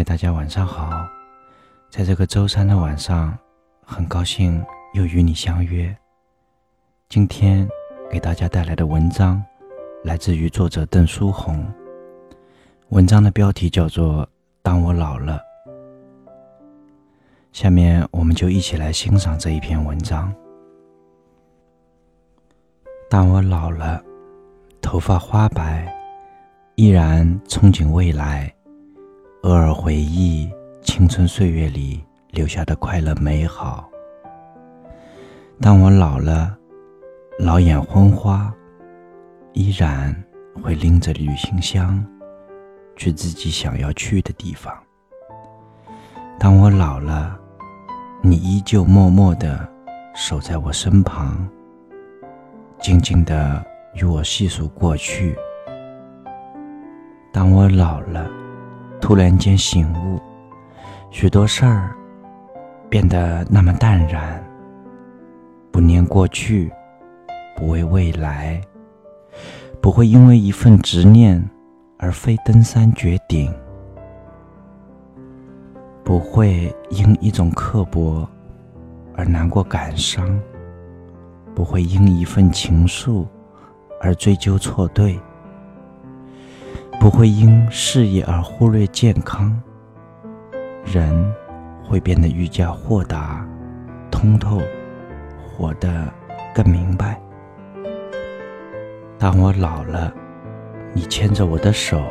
嗨，大家晚上好！在这个周三的晚上，很高兴又与你相约。今天给大家带来的文章来自于作者邓书红。文章的标题叫做《当我老了》。下面我们就一起来欣赏这一篇文章。当我老了，头发花白，依然憧憬未来。偶尔回忆青春岁月里留下的快乐美好。当我老了，老眼昏花，依然会拎着旅行箱，去自己想要去的地方。当我老了，你依旧默默地守在我身旁，静静地与我细数过去。当我老了。突然间醒悟，许多事儿变得那么淡然。不念过去，不为未来，不会因为一份执念而非登山绝顶，不会因一种刻薄而难过感伤，不会因一份情愫而追究错对。不会因事业而忽略健康，人会变得愈加豁达、通透，活得更明白。当我老了，你牵着我的手，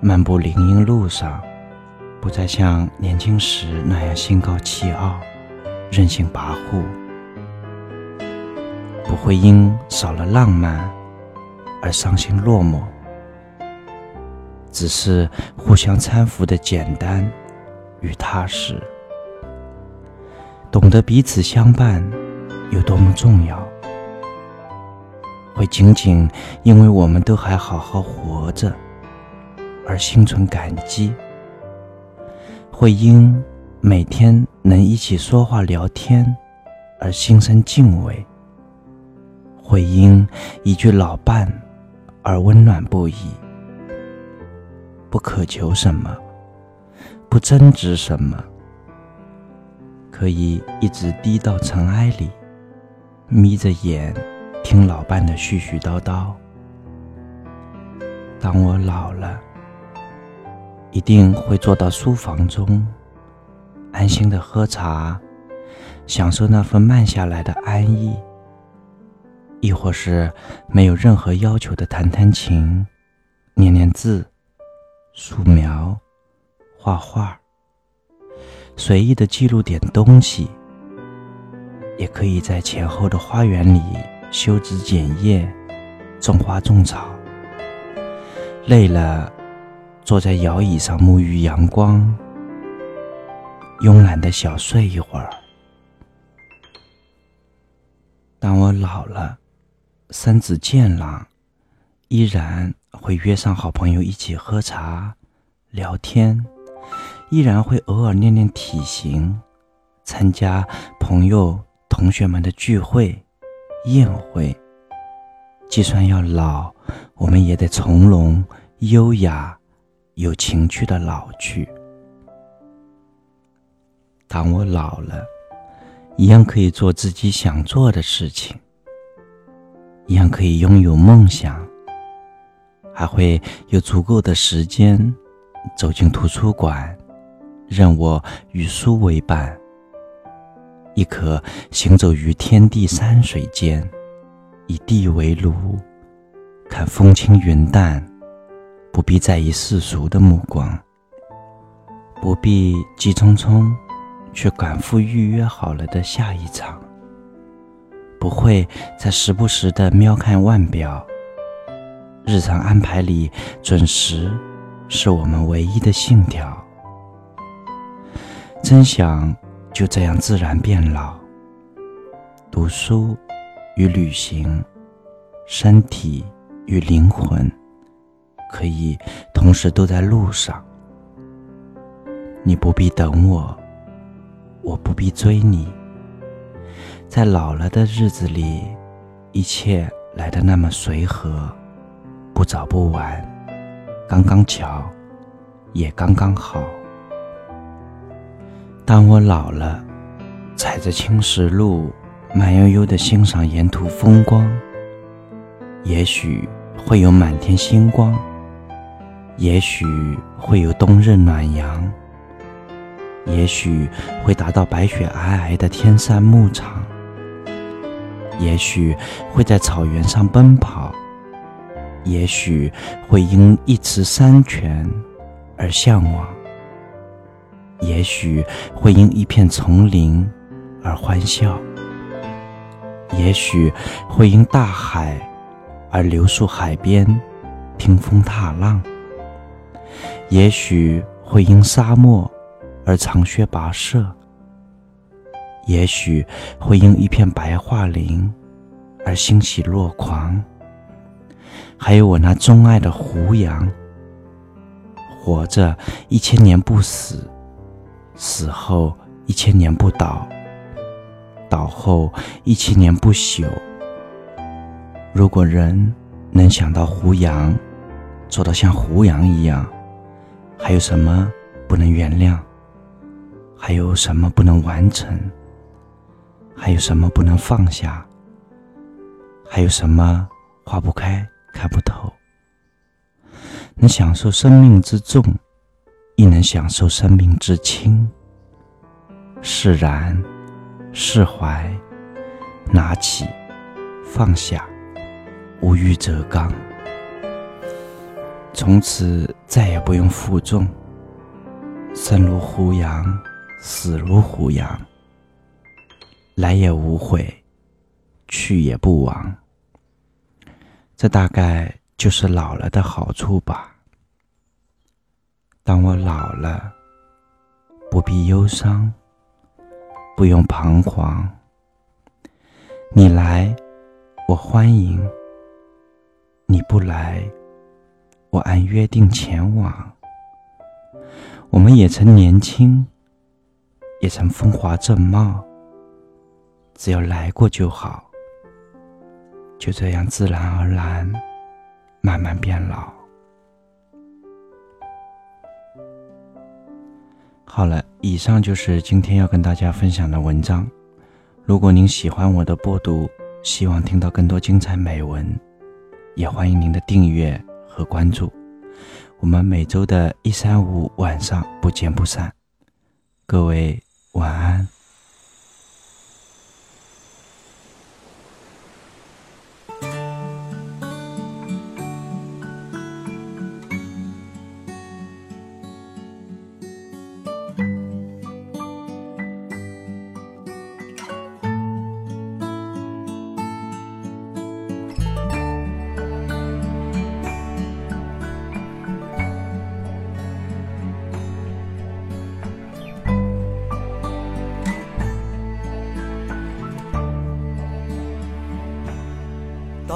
漫步林荫路上，不再像年轻时那样心高气傲、任性跋扈，不会因少了浪漫而伤心落寞。只是互相搀扶的简单与踏实，懂得彼此相伴有多么重要，会仅仅因为我们都还好好活着而心存感激，会因每天能一起说话聊天而心生敬畏，会因一句老伴而温暖不已。不渴求什么，不争执什么，可以一直低到尘埃里，眯着眼听老伴的絮絮叨叨。当我老了，一定会坐到书房中，安心的喝茶，享受那份慢下来的安逸；亦或是没有任何要求的弹弹琴，念念字。素描、画画，随意的记录点东西，也可以在前后的花园里修枝剪叶、种花种草。累了，坐在摇椅上沐浴阳光，慵懒的小睡一会儿。当我老了，身子健朗，依然。会约上好朋友一起喝茶、聊天，依然会偶尔练练体型，参加朋友、同学们的聚会、宴会。就算要老，我们也得从容、优雅、有情趣的老去。当我老了，一样可以做自己想做的事情，一样可以拥有梦想。还会有足够的时间走进图书馆，任我与书为伴；亦可行走于天地山水间，以地为炉，看风轻云淡，不必在意世俗的目光，不必急匆匆去赶赴预约好了的下一场，不会再时不时的瞄看腕表。日常安排里，准时是我们唯一的信条。真想就这样自然变老。读书与旅行，身体与灵魂，可以同时都在路上。你不必等我，我不必追你。在老了的日子里，一切来得那么随和。不早不晚，刚刚巧，也刚刚好。当我老了，踩着青石路，慢悠悠地欣赏沿途风光，也许会有满天星光，也许会有冬日暖阳，也许会达到白雪皑皑的天山牧场，也许会在草原上奔跑，也许会因一池山泉而向往。也许会因一片丛林而欢笑，也许会因大海而留宿海边，听风踏浪；也许会因沙漠而长靴跋涉；也许会因一片白桦林而欣喜若狂。还有我那钟爱的胡杨，活着一千年不死。死后一千年不倒，倒后一千年不朽。如果人能想到胡杨，做到像胡杨一样，还有什么不能原谅？还有什么不能完成？还有什么不能放下？还有什么化不开、看不透？能享受生命之重。亦能享受生命之轻，释然、释怀，拿起、放下，无欲则刚。从此再也不用负重，生如胡杨，死如胡杨，来也无悔，去也不枉。这大概就是老了的好处吧。当我老了，不必忧伤，不用彷徨。你来，我欢迎；你不来，我按约定前往。我们也曾年轻，也曾风华正茂，只要来过就好。就这样自然而然，慢慢变老。好了，以上就是今天要跟大家分享的文章。如果您喜欢我的播读，希望听到更多精彩美文，也欢迎您的订阅和关注。我们每周的一三五晚上不见不散。各位晚安。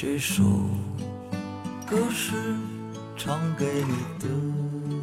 这首歌是唱给你的。